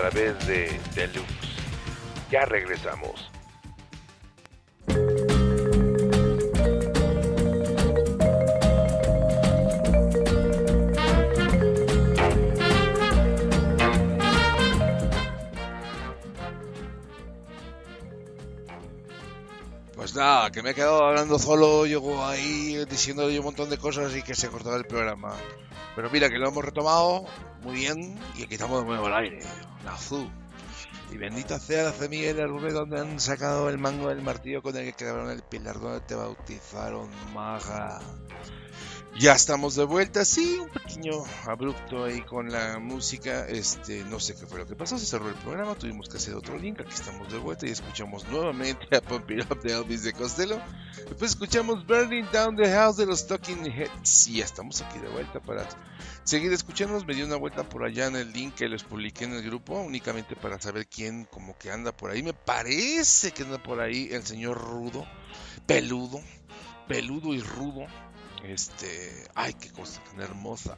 Través de Deluxe. Ya regresamos. Pues nada, que me he quedado hablando solo, yo ahí diciéndole un montón de cosas y que se cortaba el programa. Pero mira que lo hemos retomado muy bien y aquí estamos de nuevo al aire, la azul. Y bendita sea la semilla del rubén donde han sacado el mango del martillo con el que quedaron el pilar donde te bautizaron, maga. Ya estamos de vuelta, sí, un pequeño abrupto ahí con la música, este, no sé qué fue lo que pasó, se cerró el programa, tuvimos que hacer otro link, aquí estamos de vuelta y escuchamos nuevamente a Pump It Up de Elvis de Costello, después escuchamos Burning Down the House de los Talking Heads y ya estamos aquí de vuelta para seguir escuchándonos, me dio una vuelta por allá en el link que les publiqué en el grupo, únicamente para saber quién como que anda por ahí, me parece que anda por ahí el señor Rudo, peludo, peludo y rudo, este, ay, qué cosa tan hermosa.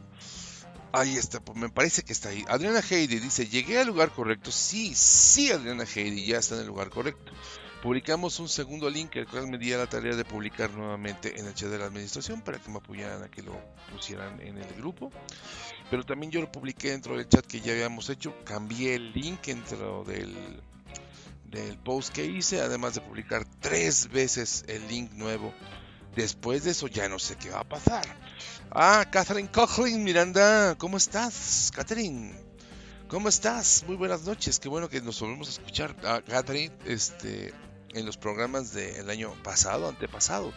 Ahí está, pues me parece que está ahí. Adriana Heidi dice, llegué al lugar correcto. Sí, sí, Adriana Heidi, ya está en el lugar correcto. Publicamos un segundo link, el cual me di a la tarea de publicar nuevamente en el chat de la administración para que me apoyaran a que lo pusieran en el grupo. Pero también yo lo publiqué dentro del chat que ya habíamos hecho. Cambié el link dentro del, del post que hice, además de publicar tres veces el link nuevo Después de eso ya no sé qué va a pasar. Ah, Catherine Coughlin, Miranda, ¿cómo estás? Catherine, ¿cómo estás? Muy buenas noches, qué bueno que nos volvemos a escuchar. Ah, Catherine, este, en los programas del año pasado, antepasado,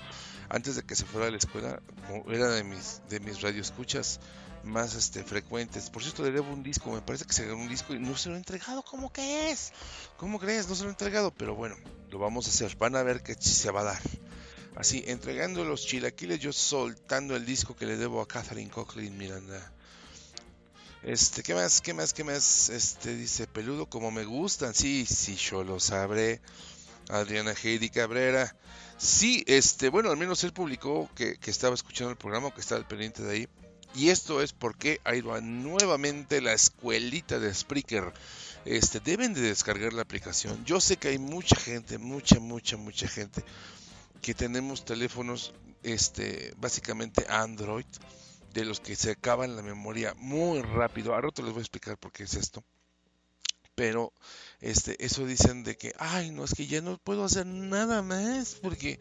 antes de que se fuera a la escuela, era de mis, de mis radioescuchas más este, frecuentes. Por cierto, le debo un disco, me parece que se ganó un disco y no se lo he entregado. ¿Cómo que es? ¿Cómo crees? No se lo he entregado, pero bueno, lo vamos a hacer. Van a ver que se va a dar. Así, entregando los chilaquiles, yo soltando el disco que le debo a Catherine Coughlin Miranda. Este, ¿qué más? ¿Qué más? ¿Qué más? Este, dice, peludo como me gustan. Sí, sí, yo lo sabré. Adriana Heidi Cabrera. Sí, este, bueno, al menos él publicó que, que estaba escuchando el programa, que estaba al pendiente de ahí. Y esto es porque ha ido a nuevamente la escuelita de Spreaker. Este, deben de descargar la aplicación. Yo sé que hay mucha gente, mucha, mucha, mucha gente que tenemos teléfonos este básicamente Android de los que se acaban la memoria muy rápido. Ahora te les voy a explicar por qué es esto. Pero este eso dicen de que ay, no es que ya no puedo hacer nada más porque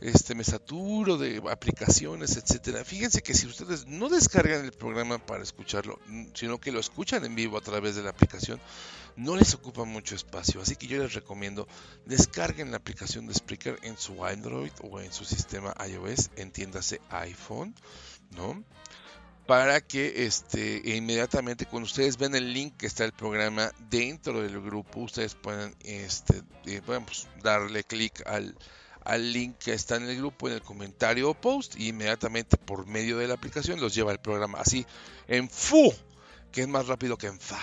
este me saturo de aplicaciones, etcétera. Fíjense que si ustedes no descargan el programa para escucharlo, sino que lo escuchan en vivo a través de la aplicación, no les ocupa mucho espacio, así que yo les recomiendo descarguen la aplicación de Spreaker en su Android o en su sistema iOS, entiéndase iPhone, ¿no? Para que este, inmediatamente cuando ustedes ven el link que está el programa dentro del grupo, ustedes puedan este, eh, pues, darle clic al, al link que está en el grupo, en el comentario o post, y inmediatamente por medio de la aplicación los lleva al programa así en FU, que es más rápido que en FA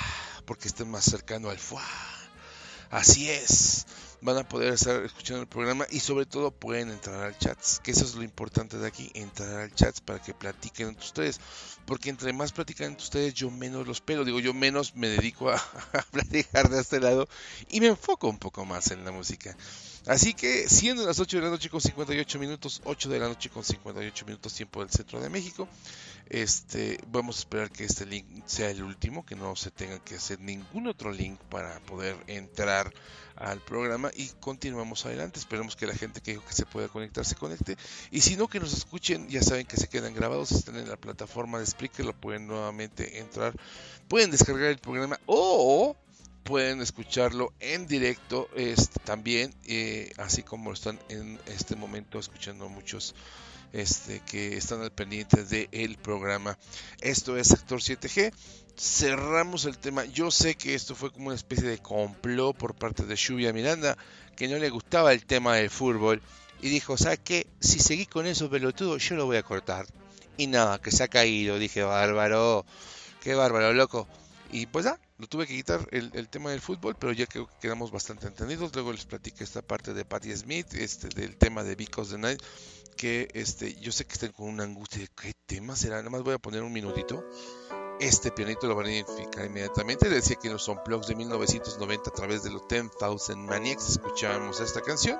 porque estén más cercano al fuá. Así es. Van a poder estar escuchando el programa y sobre todo pueden entrar al chat, que eso es lo importante de aquí, entrar al chat para que platiquen entre ustedes, porque entre más platican entre ustedes yo menos los pelo, digo yo menos me dedico a, a platicar de este lado y me enfoco un poco más en la música. Así que siendo las 8 de la noche con 58 minutos, 8 de la noche con 58 minutos tiempo del centro de México, este, vamos a esperar que este link sea el último, que no se tenga que hacer ningún otro link para poder entrar al programa y continuamos adelante. Esperemos que la gente que dijo que se pueda conectar se conecte. Y si no, que nos escuchen, ya saben que se quedan grabados, están en la plataforma de Spreaker, lo pueden nuevamente entrar, pueden descargar el programa o pueden escucharlo en directo este, también, eh, así como están en este momento escuchando muchos este, que están al pendiente del programa. Esto es Sector 7G. Cerramos el tema. Yo sé que esto fue como una especie de complot por parte de Lluvia Miranda, que no le gustaba el tema del fútbol. Y dijo, ¿sabes qué? Si seguí con eso pelotudo, yo lo voy a cortar. Y nada, que se ha caído. Dije, bárbaro. Qué bárbaro, loco. Y pues ya, lo tuve que quitar el, tema del fútbol, pero ya que quedamos bastante entendidos. Luego les platiqué esta parte de Patti Smith, este, del tema de Because the Night, que este, yo sé que están con una angustia. ¿Qué tema será? Nada más voy a poner un minutito. este pianito lo van a identificar inmediatamente. Decía que en los Unplugged de 1990 a través de los 10,000 Maniacs escuchábamos esta canción.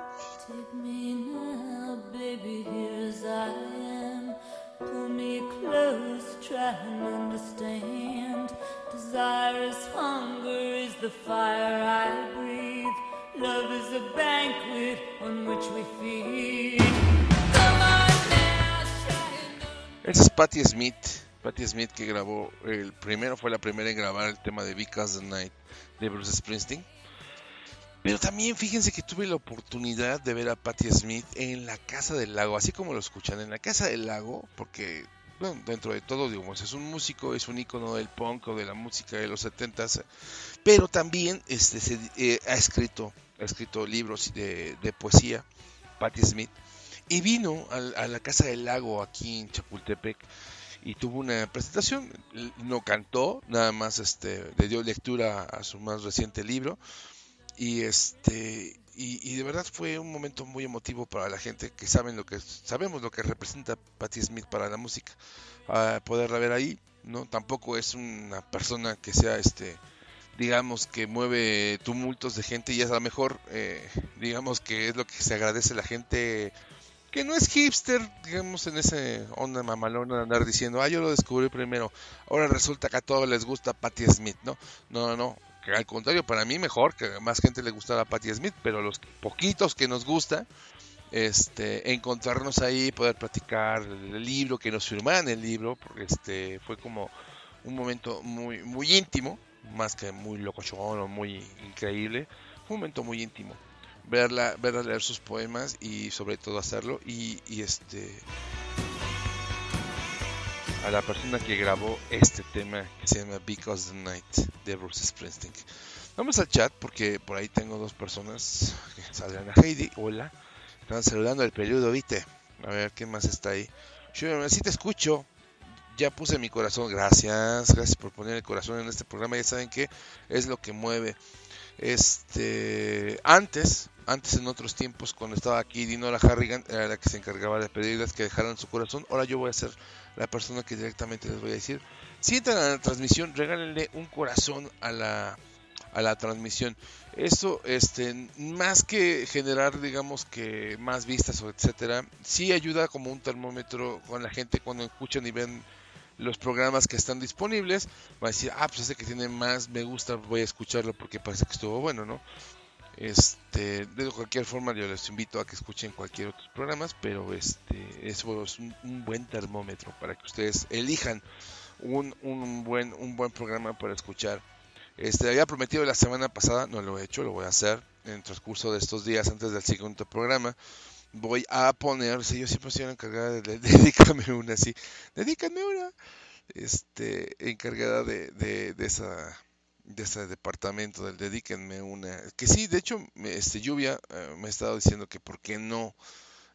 Me close, try and understand. Is hunger, is the fire I breathe. Love is banquet on which we feed. Es Patti Smith. Patti Smith que grabó el primero, fue la primera en grabar el tema de Because the Night de Bruce Springsteen. Pero también fíjense que tuve la oportunidad de ver a Patti Smith en la Casa del Lago, así como lo escuchan, en la Casa del Lago, porque bueno, dentro de todo, digamos, es un músico, es un ícono del punk o de la música de los 70s, pero también este, se, eh, ha escrito ha escrito libros de, de poesía, Patti Smith, y vino a, a la Casa del Lago aquí en Chapultepec y tuvo una presentación, no cantó, nada más este, le dio lectura a su más reciente libro y este y, de verdad fue un momento muy emotivo para la gente que saben lo que sabemos lo que representa Patti Smith para la música a poderla ver ahí no tampoco es una persona que sea este digamos que mueve tumultos de gente y es a lo mejor eh, digamos que es lo que se agradece a la gente que no es hipster, digamos, en ese onda mamalona de andar diciendo, ah, yo lo descubrí primero, ahora resulta que a todos les gusta Patti Smith, ¿no? No, no, no, al contrario, para mí mejor, que a más gente le gustara Patti Smith, pero los poquitos que nos gusta, este, encontrarnos ahí, poder platicar el libro, que nos firmaran el libro, porque este, fue como un momento muy, muy íntimo, más que muy locochón o muy increíble, un momento muy íntimo verla, verla leer sus poemas y sobre todo hacerlo y, y, este a la persona que grabó este tema que se llama Because the Night de Bruce Springsteen. Vamos al chat porque por ahí tengo dos personas, Adriana Heidi, hola, están saludando al peludo, viste, a ver qué más está ahí. Yo sí te escucho, ya puse mi corazón, gracias, gracias por poner el corazón en este programa, ya saben que es lo que mueve. Este, antes, antes en otros tiempos, cuando estaba aquí Dinora Harrigan, era la que se encargaba de pedirles que dejaran su corazón. Ahora yo voy a ser la persona que directamente les voy a decir. Si entran a la transmisión, regálenle un corazón a la, a la transmisión. Eso, este, más que generar, digamos que más vistas o etcétera, sí ayuda como un termómetro con la gente cuando escuchan y ven los programas que están disponibles. Va a decir, ah, pues ese que tiene más me gusta, voy a escucharlo porque parece que estuvo bueno, ¿no? Este, de cualquier forma yo les invito a que escuchen cualquier otro programas, pero este, eso es un, buen termómetro para que ustedes elijan un, un, buen, un buen programa para escuchar. Este, había prometido la semana pasada, no lo he hecho, lo voy a hacer en el transcurso de estos días antes del siguiente programa. Voy a poner, si yo siempre estoy encargada de, de, dedícame una, sí, dedícame una, este, encargada de, de, de esa de ese departamento del dedíquenme una que sí de hecho este lluvia eh, me ha estado diciendo que por qué no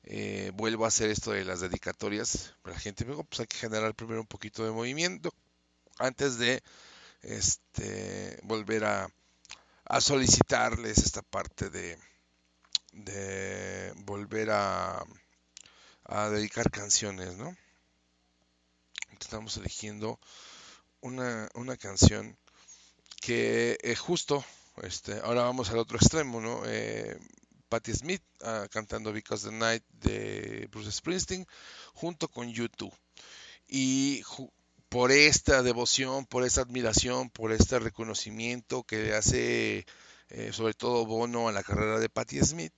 eh, vuelvo a hacer esto de las dedicatorias la gente. Me dijo pues hay que generar primero un poquito de movimiento antes de este volver a, a solicitarles esta parte de de volver a a dedicar canciones no estamos eligiendo una, una canción que eh, justo, este, ahora vamos al otro extremo, ¿no? Eh, Patti Smith uh, cantando Because the Night de Bruce Springsteen junto con YouTube. Y por esta devoción, por esta admiración, por este reconocimiento que hace eh, sobre todo Bono a la carrera de Patti Smith,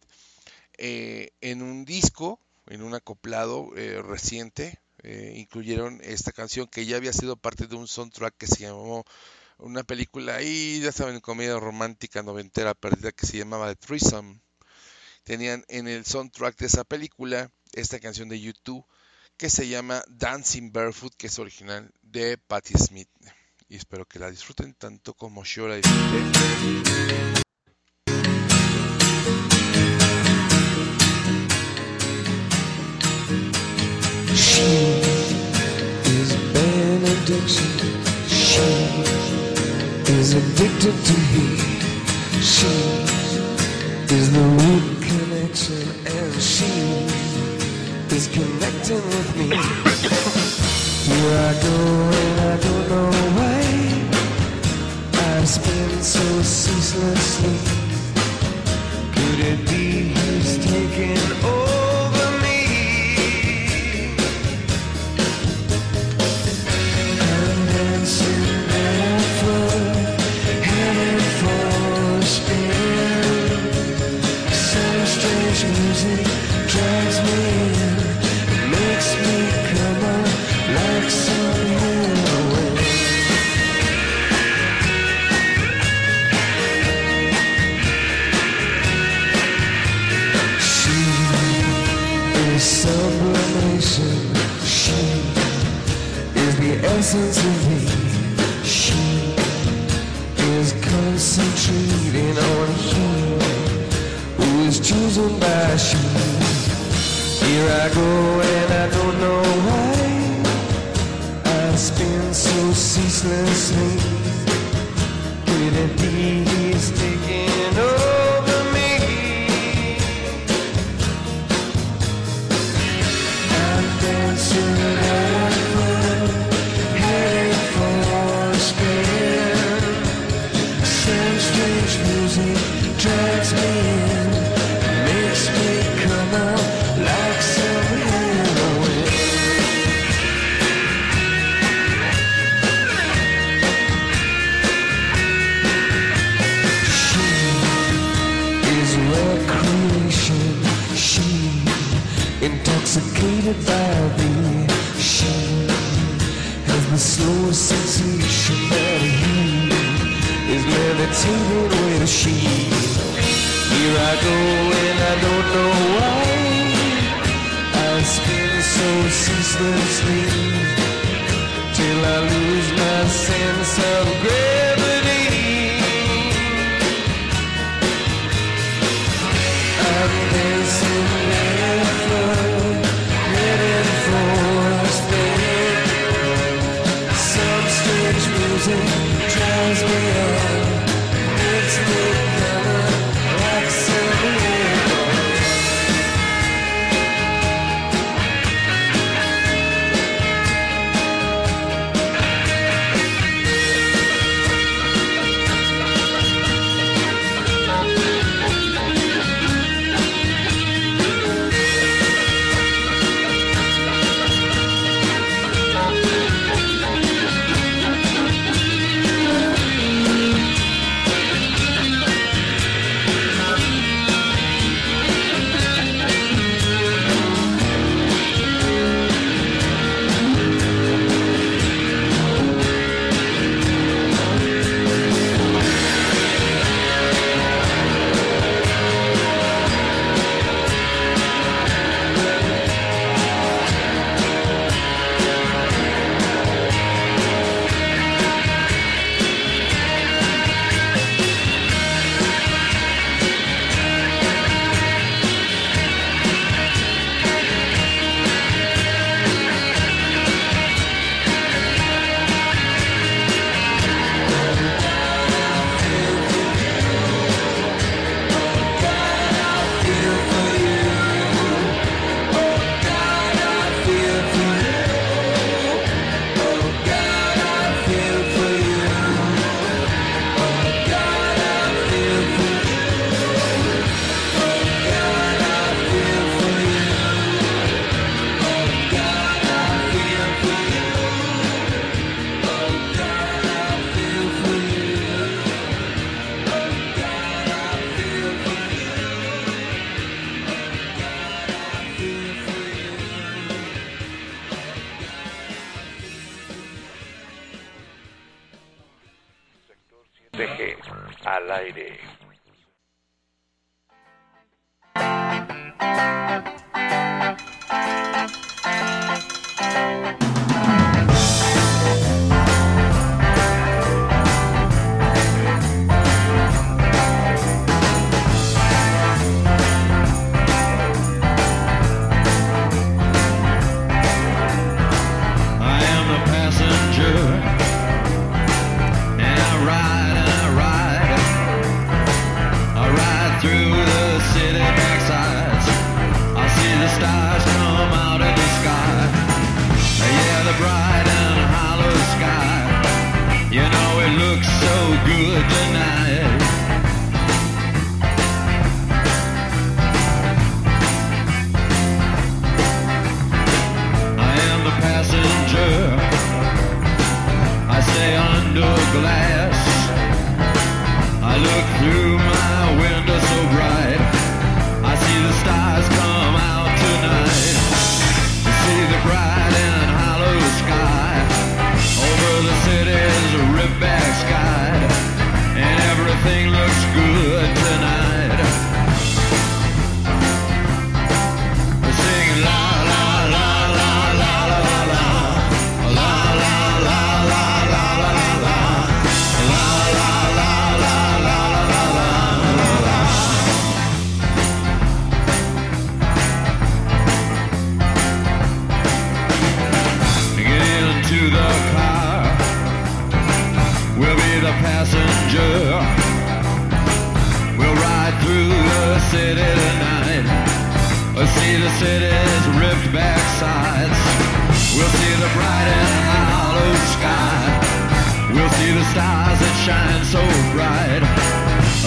eh, en un disco, en un acoplado eh, reciente, incluyeron esta canción que ya había sido parte de un soundtrack que se llamó una película ahí, ya saben, comedia romántica noventera perdida que se llamaba The Threesome. Tenían en el soundtrack de esa película esta canción de YouTube que se llama Dancing Barefoot, que es original de Patti Smith. Y espero que la disfruten tanto como yo la disfruté. is addicted to heat. She is the root connection, and she is connecting with me. Here I go, and I don't know why. I've spent so ceaselessly. Could it be he's taking over? essence of me. She is concentrating on him who is chosen by she. Here I go and I don't know why I spin so ceaselessly. Could it be?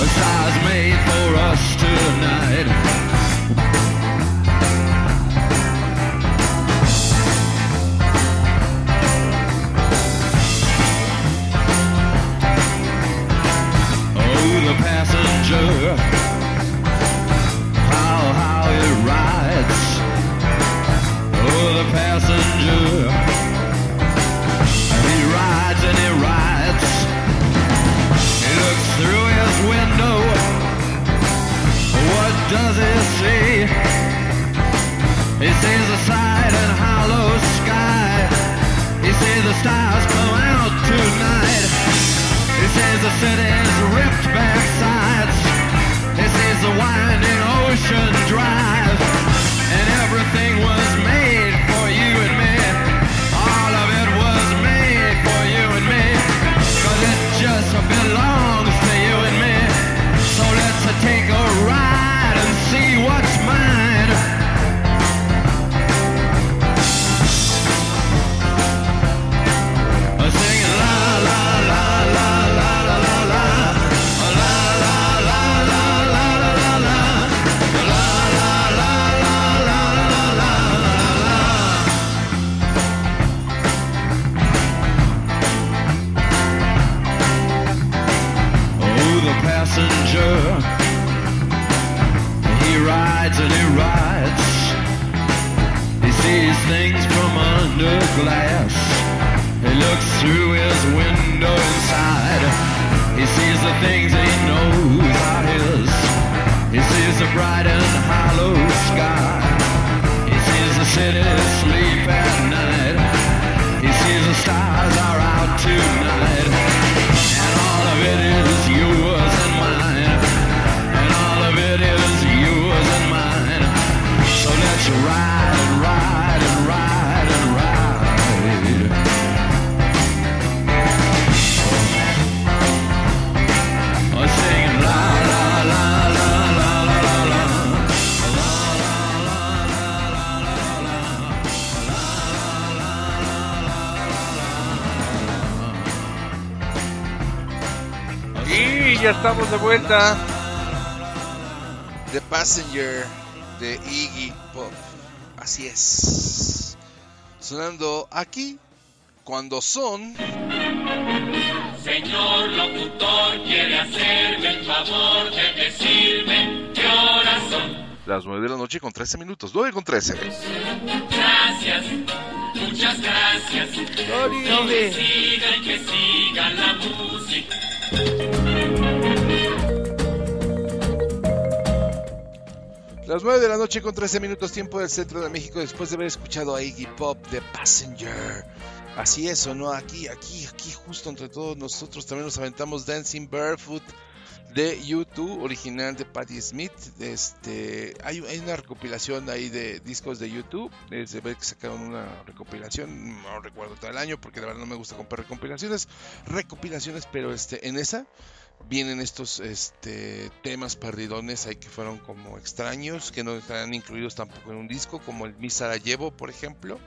A stars made for us tonight. The things he knows are his. He sees the bright and hollow sky. He sees the city sleep estamos de vuelta. The Passenger de Iggy Pop. Así es. Sonando aquí cuando son. Señor locutor, quiere hacerme el favor de decirme qué horas son. Las 9 de la noche con 13 minutos. 9 con 13. Gracias, muchas gracias. No que siga y que siga la música. Las 9 de la noche con 13 minutos tiempo del centro de México después de haber escuchado a Iggy Pop The Passenger. Así es, o no, aquí, aquí, aquí, justo entre todos nosotros también nos aventamos Dancing Barefoot de YouTube, original de Patti Smith. Este, hay, una recopilación ahí de discos de YouTube. Es de ver que sacaron una recopilación, no recuerdo todo el año porque la verdad no me gusta comprar recopilaciones, recopilaciones, pero este, en esa vienen estos este, temas perdidones ahí que fueron como extraños, que no están incluidos tampoco en un disco, como el Mi Sarajevo, por ejemplo,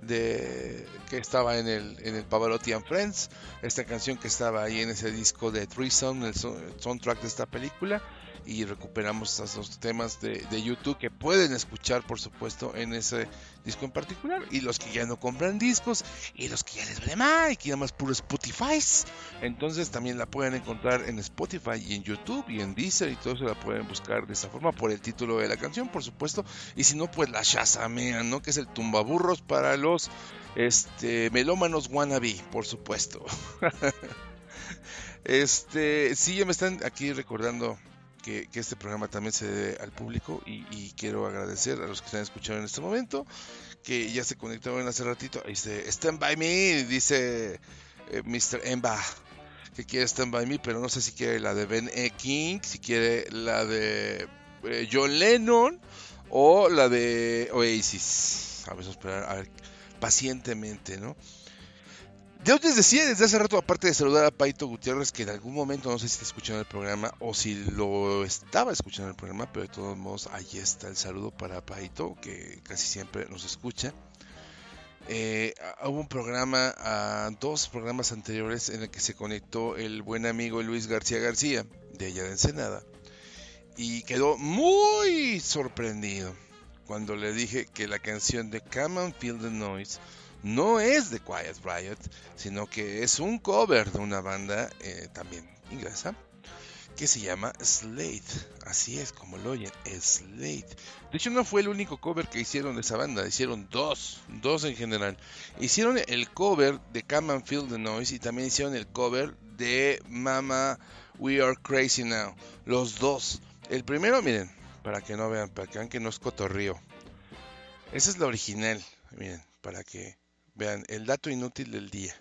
de que estaba en el, en el Pavarotti and Friends, esta canción que estaba ahí en ese disco de so- el soundtrack de esta película, y recuperamos estos dos temas de, de YouTube que pueden escuchar, por supuesto, en ese disco en particular, y los que ya no compran discos, y los que ya les vale más, y que nada más puro Spotify, entonces también la pueden encontrar en Spotify y en YouTube y en Deezer y todo eso la pueden buscar de esa forma por el título de la canción, por supuesto. Y si no, pues la shazamean, ¿no? Que es el tumbaburros para los este melómanos wannabe, por supuesto. este, sí, ya me están aquí recordando que, este programa también se debe al público y, quiero agradecer a los que están escuchando en este momento, que ya se conectaron hace ratito. Dice, Stand by me, dice eh, Mr. Emba que quiere Stand By Me, pero no sé si quiere la de Ben E. King, si quiere la de eh, John Lennon o la de Oasis. A esperar, a ver, pacientemente, ¿no? Yo les decía desde hace rato, aparte de saludar a Paito Gutiérrez, que en algún momento no sé si está escuchando el programa o si lo estaba escuchando el programa, pero de todos modos ahí está el saludo para Paito, que casi siempre nos escucha. Eh, hubo un programa, dos programas anteriores en el que se conectó el buen amigo Luis García García, de allá de Ensenada, y quedó muy sorprendido cuando le dije que la canción de Come and Feel the Noise no es de Quiet Riot, sino que es un cover de una banda eh, también inglesa que se llama Slate. Así es como lo oyen, Slate. De hecho, no fue el único cover que hicieron de esa banda, hicieron dos, dos en general. Hicieron el cover de Come and Feel the Noise y también hicieron el cover de Mama We Are Crazy Now. Los dos. El primero, miren, para que no vean, para que vean que no es cotorrío. Esa es la original, miren, para que vean el dato inútil del día.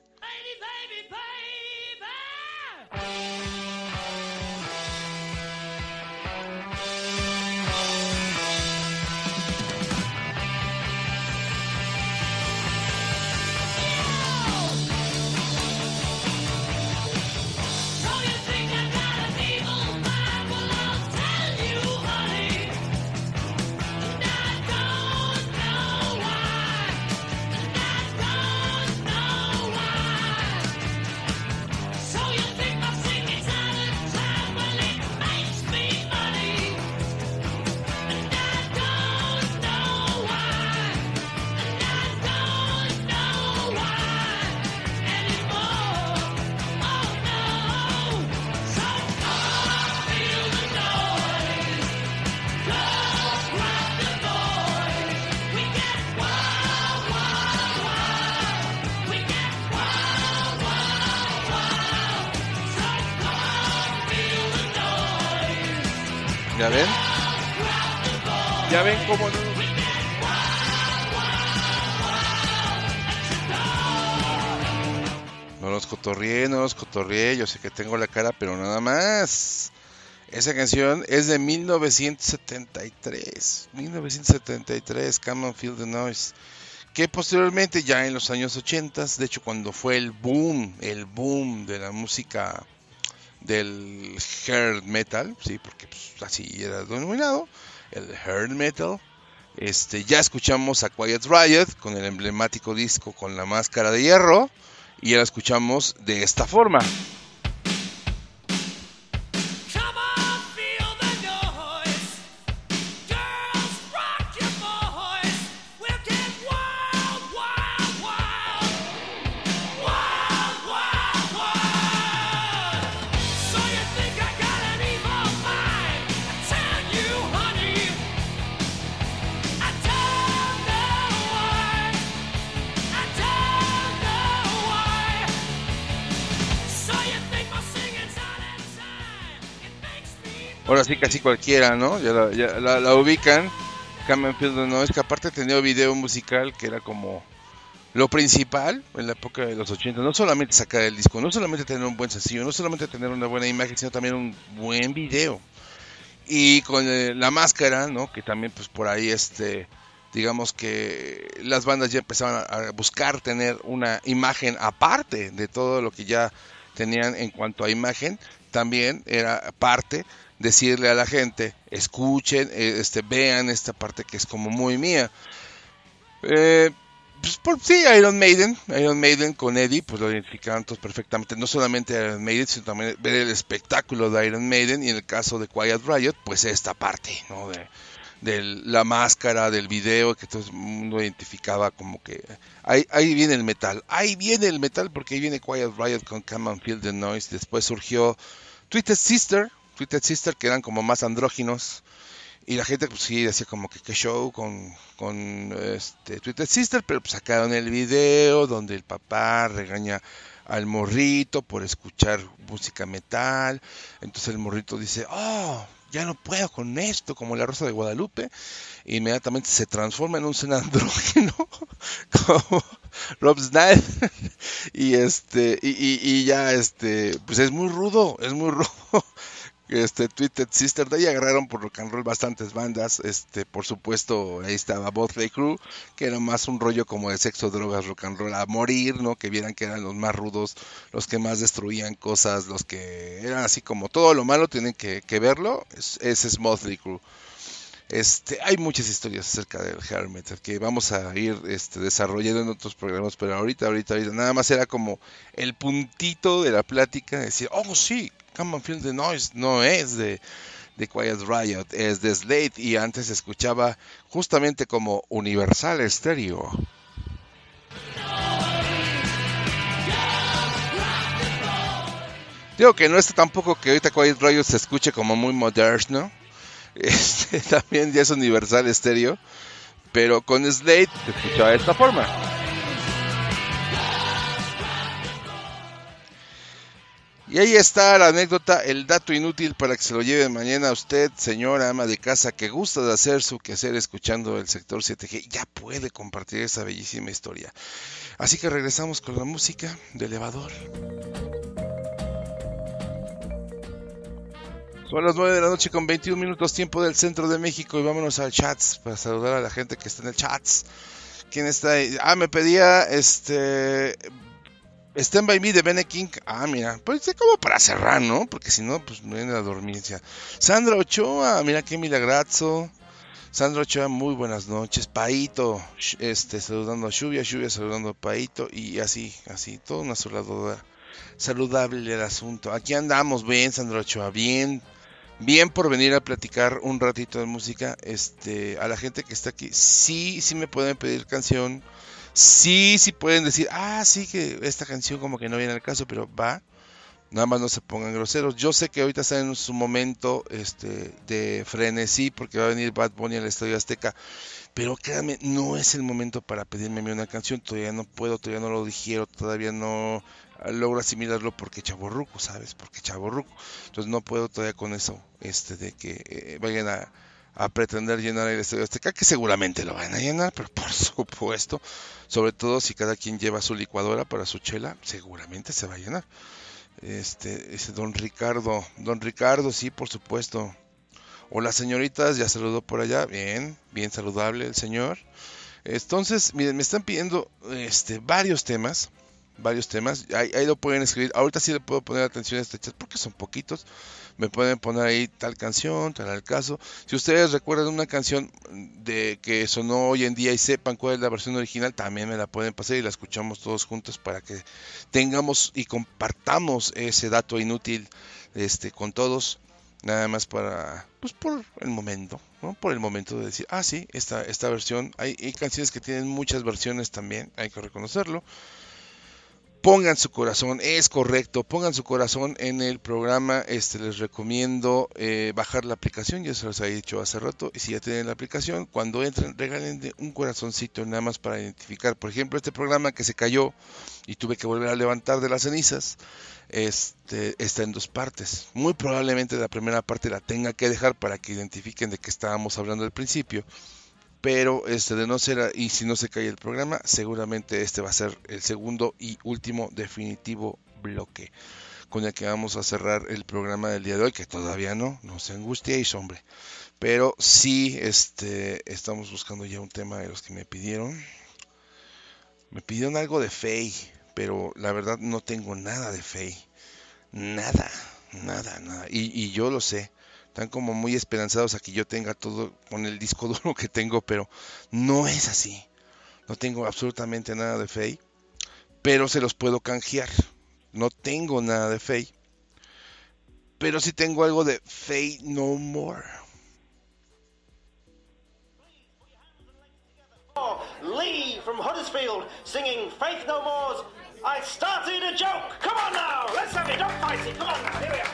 Los cotorrié, yo sé que tengo la cara, pero nada más. Esa canción es de 1973. 1973, Come on Feel the Noise. Que posteriormente, ya en los años 80, de hecho, cuando fue el boom, el boom de la música del hair metal, sí, porque pues, así era denominado, el hair metal. Este, ya escuchamos a Quiet Riot con el emblemático disco con la máscara de hierro y ahora escuchamos de esta forma. Casi cualquiera, ¿no? Ya la, ya la- la ubican. Come Field no es que aparte tenía video musical que era como lo principal en la época de los 80. No solamente sacar el disco, no solamente tener un buen sencillo, no solamente tener una buena imagen, sino también un buen video. Y con eh, la máscara, ¿no? Que también, pues por ahí, este, digamos que las bandas ya empezaban a buscar tener una imagen aparte de todo lo que ya tenían en cuanto a imagen. También era parte decirle a la gente, escuchen, eh, este, vean esta parte que es como muy mía. Eh, pues sí, Iron Maiden, Iron Maiden con Eddie, pues lo identificaban todos perfectamente. No solamente Iron Maiden, sino también ver el espectáculo de Iron Maiden y en el caso de Quiet Riot, pues esta parte, ¿no? De, la máscara, del video, que todo el mundo identificaba como que ahí, ahí viene el metal, ahí viene el metal porque ahí viene Quiet Riot con Come and Feel the Noise. Después surgió Twisted Sister, Twisted Sister que eran como más andróginos. Y la gente pues sí decía como que qué show con, con este Sister, pero pues sacaron el video donde el papá regaña al morrito por escuchar música metal, entonces el morrito dice, oh, ya no puedo con esto, como la Rosa de Guadalupe, e inmediatamente se transforma en un ser andrógeno, como Rob Snyder, y este, y, y, y ya este, pues es muy rudo, es muy rudo este Twisted Sister, de ahí agarraron por rock and roll bastantes bandas, este, por supuesto, ahí estaba Botley Crew, que era más un rollo como de sexo, drogas, rock and roll a morir, ¿no? Que vieran que eran los más rudos, los que más destruían cosas, los que eran así como todo lo malo tienen que, que verlo, es- ese es Motley Crew. Este, hay muchas historias acerca del hair que vamos a ir este, desarrollando en otros programas, pero ahorita, ahorita, ahorita, nada más era como el puntito de la plática, decir, oh sí, Come and Feel the Noise no es de, de Quiet Riot, es de Slade y antes se escuchaba justamente como Universal Stereo. Digo que no está tampoco que ahorita Quiet Riot se escuche como muy moderno, este, también ya es Universal Stereo, pero con Slade se escuchaba de esta forma. Y ahí está la anécdota, el dato inútil para que se lo lleve mañana a usted, señora ama de casa, que gusta de hacer su quehacer escuchando el sector 7G. Ya puede compartir esa bellísima historia. Así que regresamos con la música de elevador. Son las 9 de la noche con 21 minutos tiempo del centro de México y vámonos al chats para saludar a la gente que está en el chats. ¿Quién está ahí? Ah, me pedía este Stand by Me de Bene King. Ah, mira, pues es como para cerrar, ¿no? Porque si no, pues me viene la dormiencia. Sandra Ochoa, mira qué milagrazo. Sandra Ochoa, muy buenas noches. Paito, este, saludando a Lluvia, Lluvia saludando a Paito y así, así, todo una saludadora. Saludable el asunto. Aquí andamos bien, Sandra Ochoa, bien. Bien por venir a platicar un ratito de música. Este, a la gente que está aquí, sí, sí me pueden pedir canción. Sí, sí pueden decir, ah, sí que esta canción como que no viene al caso, pero va. Nada más no se pongan groseros. Yo sé que ahorita están en su momento este, de frenesí porque va a venir Bad Bunny al Estadio Azteca. Pero créanme, no es el momento para pedirme a mí una canción. Todavía no puedo, todavía no lo digiero, todavía no logro asimilarlo porque chaborruco, ¿sabes? Porque chaborruco. Entonces no puedo todavía con eso, este, de que eh, vayan a, a pretender llenar el Estadio Azteca, que seguramente lo van a llenar, pero por supuesto, sobre todo si cada quien lleva su licuadora para su chela, seguramente se va a llenar. Este, ese don Ricardo, don Ricardo, sí, por supuesto. Hola señoritas, ya saludó por allá, bien, bien saludable el señor. Entonces, miren, me están pidiendo este, varios temas, varios temas, ahí, lo pueden escribir. Ahorita sí le puedo poner atención a este chat porque son poquitos. Me pueden poner ahí tal canción, tal al caso. Si ustedes recuerdan una canción de que sonó hoy en día y sepan cuál es la versión original, también me la pueden pasar y la escuchamos todos juntos para que tengamos y compartamos ese dato inútil este con todos nada más para pues por el momento ¿no? por el momento de decir ah sí esta esta versión hay, hay canciones que tienen muchas versiones también hay que reconocerlo pongan su corazón, es correcto, pongan su corazón en el programa, este les recomiendo eh, bajar la aplicación, ya se los había dicho hace rato, y si ya tienen la aplicación, cuando entren regalen un corazoncito nada más para identificar, por ejemplo, este programa que se cayó y tuve que volver a levantar de las cenizas, este está en dos partes. Muy probablemente la primera parte la tenga que dejar para que identifiquen de qué estábamos hablando al principio pero este de no ser y si no se cae el programa seguramente este va a ser el segundo y último definitivo bloque con el que vamos a cerrar el programa del día de hoy que todavía no no se angustiéis hombre. Pero sí este estamos buscando ya un tema de los que me pidieron. Me pidieron algo de Faye pero la verdad no tengo nada de Faye nada nada nada. Y yo lo sé están como muy esperanzados a que yo tenga todo con el disco duro que tengo, pero no es así. No tengo absolutamente nada de Faye, pero se los puedo canjear. No tengo nada de Faye, pero sí tengo algo de Faye No More. Lee from Huddersfield singing Faith No More's I Started a Joke. Come on now, let's have it. Don't fight it. Come on now, here we are.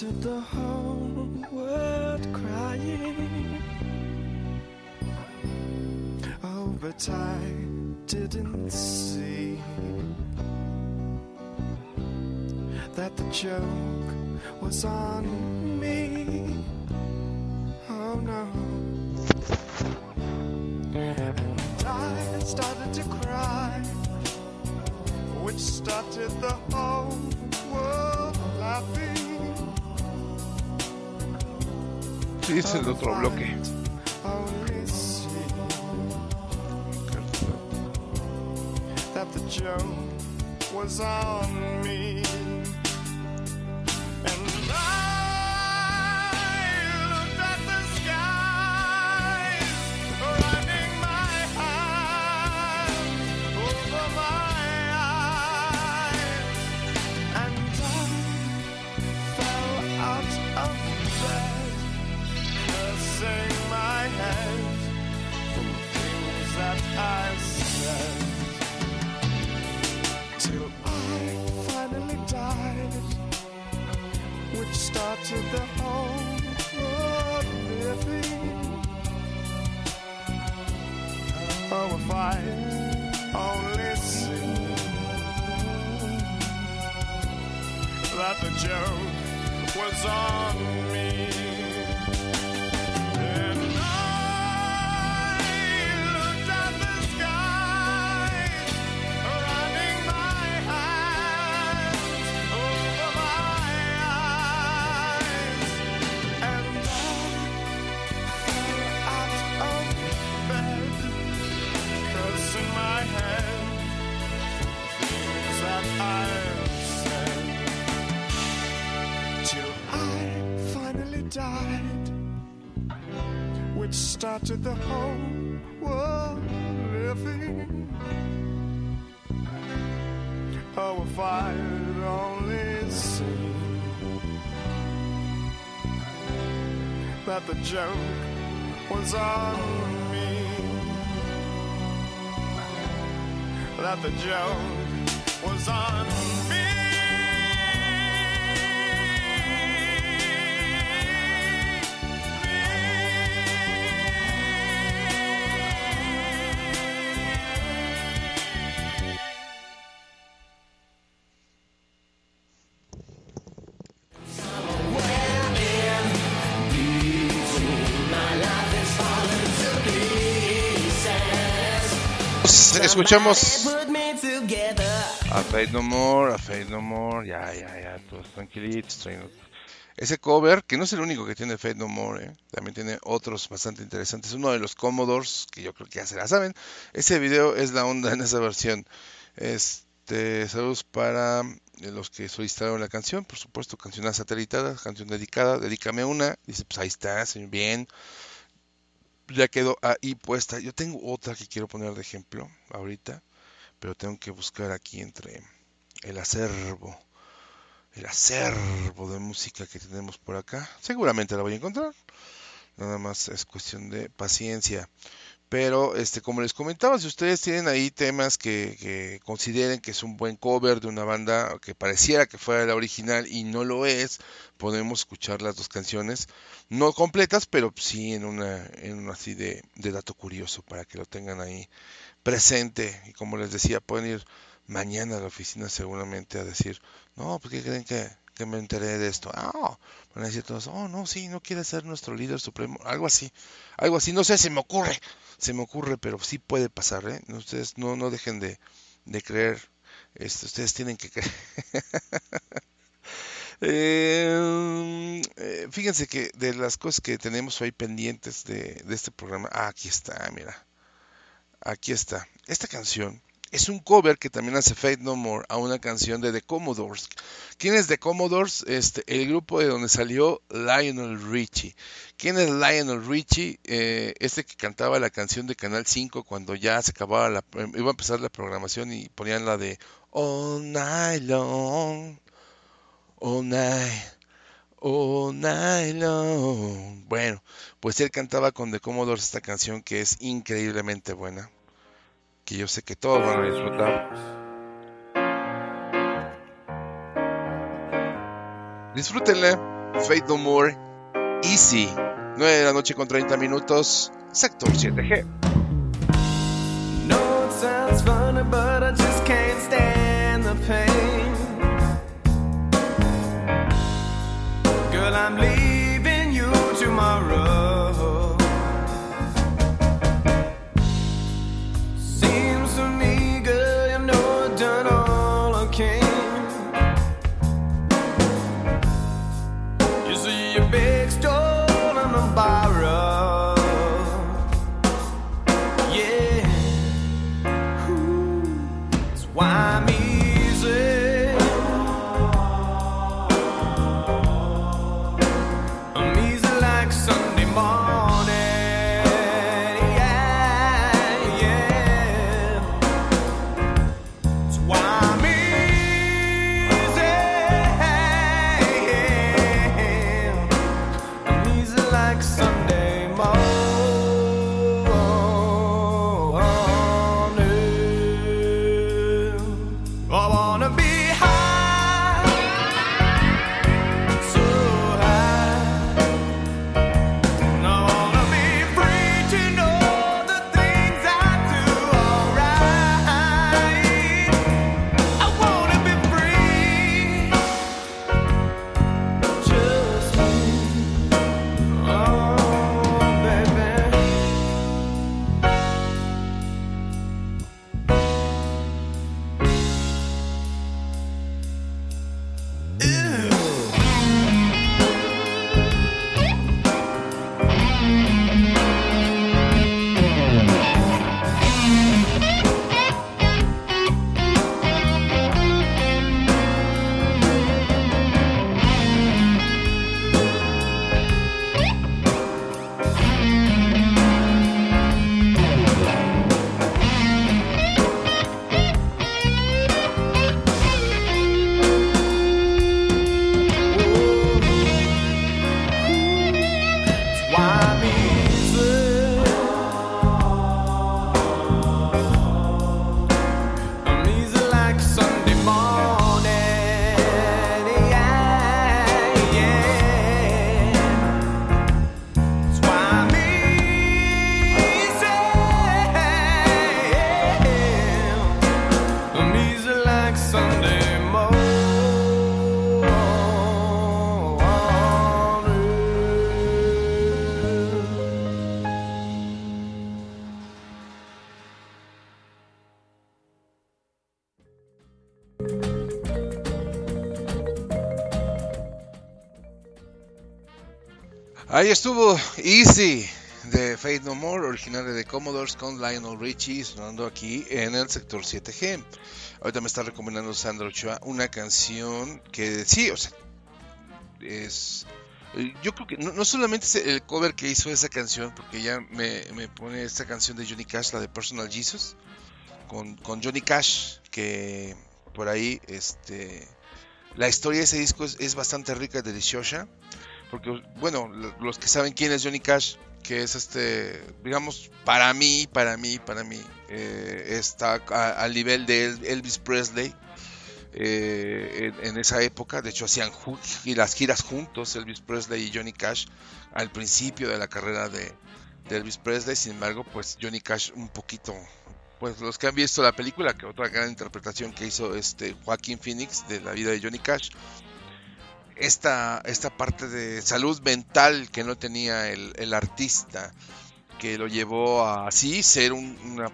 Started the whole world crying. Oh, but I didn't see that the joke was on me. Es el otro bloque. That the joke was on me. Started the whole world living. Oh, if I'd only seen that the joke was on me, that the joke was on me. Escuchamos a Fade No More, a Fade No More, ya, ya, ya, todos tranquilitos. Ese cover, que no es el único que tiene Fade No More, ¿eh? también tiene otros bastante interesantes. Uno de los Commodores, que yo creo que ya se la saben. Ese video es la onda en esa versión. Este, saludos para eh, los que solicitaron la canción, por supuesto, canción satelitada, canción dedicada, dedícame una. Dice, pues ahí está, bien. Ya quedó ahí puesta. Yo tengo otra que quiero poner de ejemplo ahorita, pero tengo que buscar aquí entre el acervo, el acervo de música que tenemos por acá. Seguramente la voy a encontrar. Nada más es cuestión de paciencia. Pero, este, como les comentaba, si ustedes tienen ahí temas que, que consideren que es un buen cover de una banda que pareciera que fuera la original y no lo es, podemos escuchar las dos canciones, no completas, pero sí en una, en una así de, de dato curioso para que lo tengan ahí presente. Y como les decía, pueden ir mañana a la oficina seguramente a decir, no, ¿por qué creen que, que me enteré de esto? Ah, van a decir todos, oh, no, sí, no quiere ser nuestro líder supremo, algo así, algo así, no sé, se me ocurre, se me ocurre, pero sí puede pasar, ¿eh? Ustedes no, no dejen de, de creer, este, ustedes tienen que creer. Eh, eh, fíjense que de las cosas que tenemos hoy pendientes de, de este programa, ah, aquí está, mira, aquí está. Esta canción es un cover que también hace Fate No More a una canción de The Commodores. ¿Quién es The Commodores? Este, el grupo de donde salió Lionel Richie. ¿Quién es Lionel Richie? Eh, este que cantaba la canción de Canal 5 cuando ya se acababa la, iba a empezar la programación y ponían la de All Night Long, All Night. Night long. Bueno, pues él cantaba con The Commodores esta canción que es increíblemente buena. Que yo sé que todos van a disfrutar. Disfrútenla. Fate No More. Easy. 9 de la noche con 30 minutos. Sector 7G. No, Ahí estuvo Easy de Fate No More, originario de Commodores con Lionel Richie, sonando aquí en el sector 7G. Ahorita me está recomendando Sandra Ochoa una canción que sí, o sea, es. eh, Yo creo que no, no solamente es el cover que hizo esa canción, porque ella me, me pone esta canción de Johnny Cash, la de Personal Jesus, con, con Johnny Cash, que por ahí, este. La historia de ese disco es, es bastante rica deliciosa. Porque, bueno, lo- los que saben quién es Johnny Cash, que es este, digamos, para mí, para mí, para mí, eh, está al nivel de El- Elvis Presley eh, en, esa época. De hecho, hacían y las giras juntos, Elvis Presley y Johnny Cash, al principio de la carrera de, de Elvis Presley. Sin embargo, pues Johnny Cash un poquito, pues los que han visto la película, que otra gran interpretación que hizo este Joaquín Phoenix de la vida de Johnny Cash esta, esta parte de salud mental que no tenía el, el artista, que lo llevó a así ser un- una,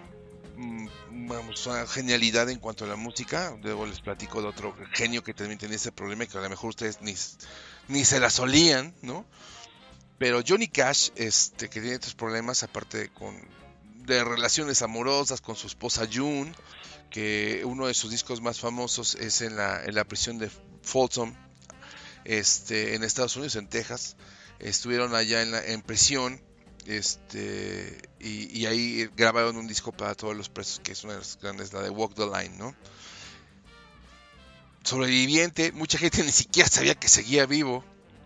vamos, una genialidad en cuanto a la música. Luego les platico de otro genio que también tenía ese problema que a lo mejor ustedes ni, ni se la solían, ¿no? Pero Johnny Cash, este, que tiene estos problemas, aparte de con de relaciones amorosas con su esposa June, que uno de sus discos más famosos es en la, en la prisión de Folsom, este, en Estados Unidos, en Texas. Estuvieron allá en, la, en prisión este, y, y ahí grabaron un disco para todos los presos, que es una de las grandes, la de Walk the Line, ¿no? Sobreviviente, mucha gente ni siquiera sabía que seguía vivo.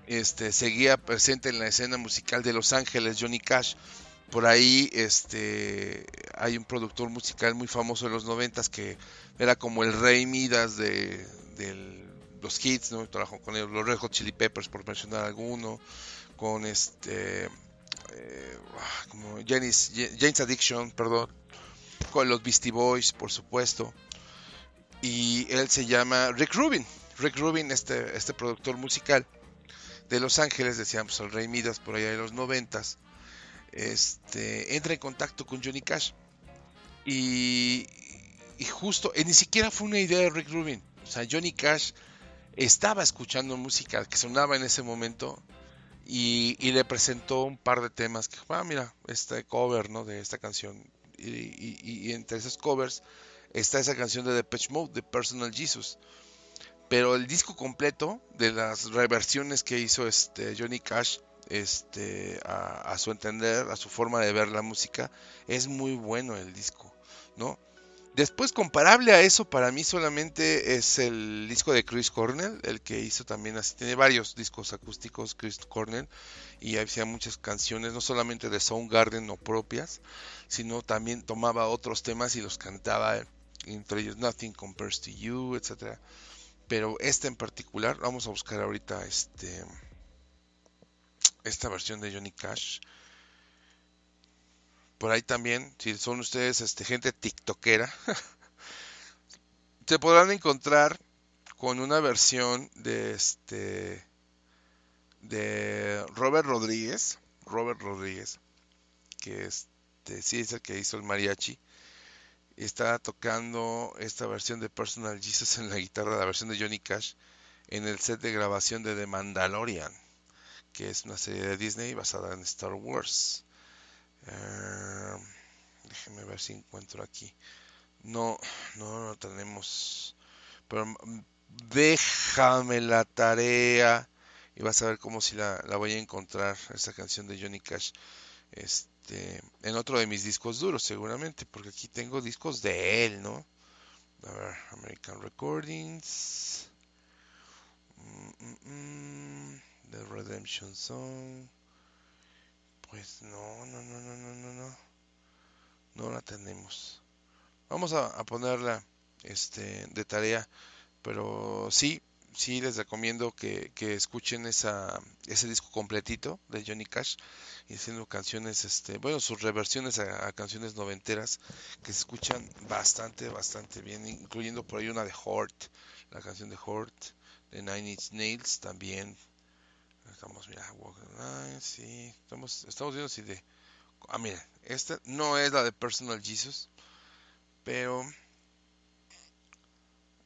Este, seguía presente en la escena musical de Los Ángeles, Johnny Cash. Por ahí este, hay un productor musical muy famoso de los noventas que era como el rey Midas de, del- los hits, ¿no? Trabajó con ellos, los Red Hot Chili Peppers, por mencionar alguno, con este, eh, ah, como Janis, James Addiction, perdón, con los Beastie Boys, por supuesto, y él se llama Rick Rubin, Rick Rubin, este, este productor musical, de Los Ángeles, decíamos el Rey Midas por allá de los noventas, este, entra en contacto con Johnny Cash. Y, y justo, eh, ni siquiera fue una idea de Rick Rubin. O sea, Johnny Cash estaba escuchando música que sonaba en ese momento y, y le presentó un par de temas que, ah, mira, este cover, ¿no? De esta canción. Y, entre esos covers está esa canción de Depeche Mode, de Personal Jesus. Pero el disco completo de las reversiones que hizo este Johnny Cash, este, a, a su entender, a su forma de ver la música, es muy bueno el disco, ¿no? Después, comparable a eso, para mí solamente es el disco de Chris Cornell, el que hizo también así. Tiene varios discos acústicos, Chris Cornell, y hacía muchas canciones, no solamente de Soundgarden o propias, sino también tomaba otros temas y los cantaba, entre ellos Nothing Compares to You, etcétera. Pero este en particular, vamos a buscar ahorita este esta versión de Johnny Cash. Por ahí también, si son ustedes este, gente tiktokera, se podrán encontrar con una versión de este de Robert Rodríguez, Robert Rodríguez, que este sí es el que hizo el mariachi, está tocando esta versión de Personal Jesus en la guitarra, la versión de Johnny Cash, en el set de grabación de The Mandalorian, que es una serie de Disney basada en Star Wars. Eh, déjenme ver si encuentro aquí. No, no, no tenemos. Pero mm, déjame la tarea y vas a ver cómo si la, la voy a encontrar, esa canción de Johnny Cash. Este, en otro de mis discos duros, seguramente, porque aquí tengo discos de él, ¿no? A ver, American Recordings. Mm, mm, The Redemption Song. Pues no, no, no, no, no, no, no. No la tenemos. Vamos a, ponerla este, de tarea. Pero sí, sí les recomiendo que, escuchen esa, ese disco completito de Johnny Cash haciendo canciones, este, bueno, sus reversiones a, a canciones noventeras que se escuchan bastante, bastante bien, incluyendo por ahí una de Hort, la canción de Hort, de Nine Inch Nails también. Estamos, mira, sí, estamos, estamos viendo si de, ah, mira, esta no es la de Personal Jesus, pero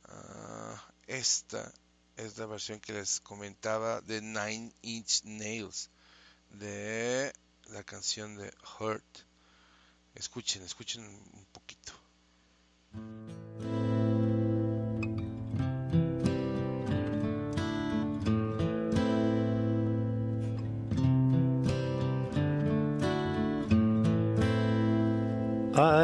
ah, esta es la versión que les comentaba de Nine Inch Nails de la canción de Hurt. Escuchen, escuchen un poquito.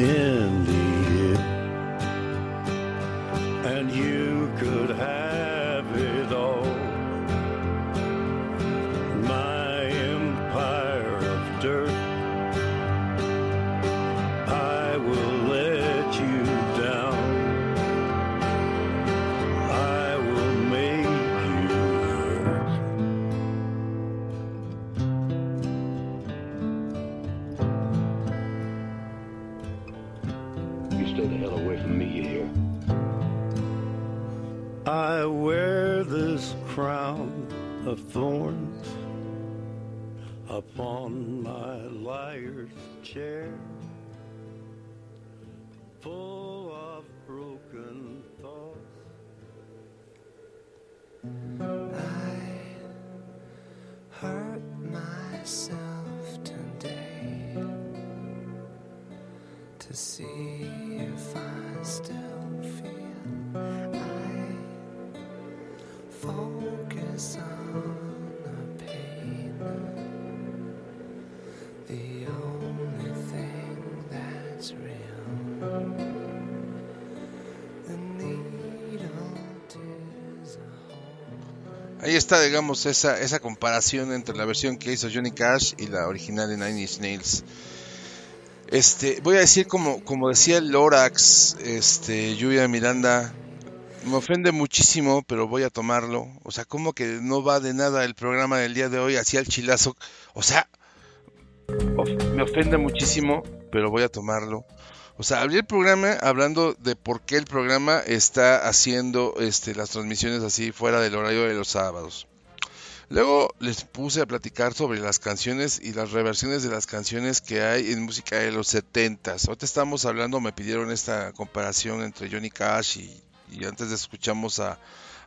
in of thorns upon my liar's chair, full of broken thoughts. I hurt myself today to see if I still feel I fall. Ahí está, digamos, esa, esa comparación entre la versión que hizo Johnny Cash y la original de Nine Inch Nails. Este, voy a decir como, como decía el Lorax, este, Lluvia Miranda, me ofende muchísimo, pero voy a tomarlo. O sea, como que no va de nada el programa del día de hoy hacia el chilazo. O sea, me ofende muchísimo, pero voy a tomarlo. O sea, abrí el programa hablando de por qué el programa está haciendo este, las transmisiones así fuera del horario de los sábados. Luego les puse a platicar sobre las canciones y las reversiones de las canciones que hay en música de los 70s. Ahorita estamos hablando, me pidieron esta comparación entre Johnny Cash y, y antes de escuchamos a,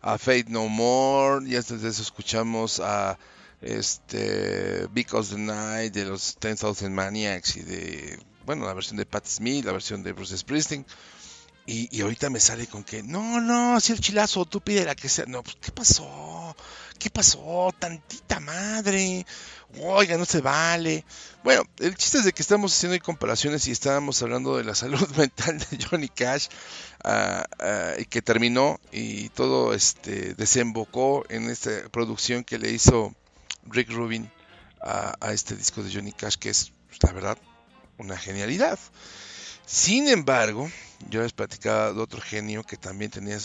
a Fate No More y antes escuchamos a este Because the Night de los 10,000 Maniacs y de, bueno, la versión de Pat Smith, la versión de Bruce Springsteen. Y, y ahorita me sale con que, no, no, así el chilazo, tú pide que sea. No, pues, ¿qué pasó? ¿Qué pasó? Tantita madre. Oiga, no se vale. Bueno, el chiste es de que estamos haciendo comparaciones y estábamos hablando de la salud mental de Johnny Cash ah, y que terminó y todo este desembocó en esta producción que le hizo Rick Rubin a, a este disco de Johnny Cash que es la verdad una genialidad. Sin embargo, yo les platicaba de otro genio que también tenía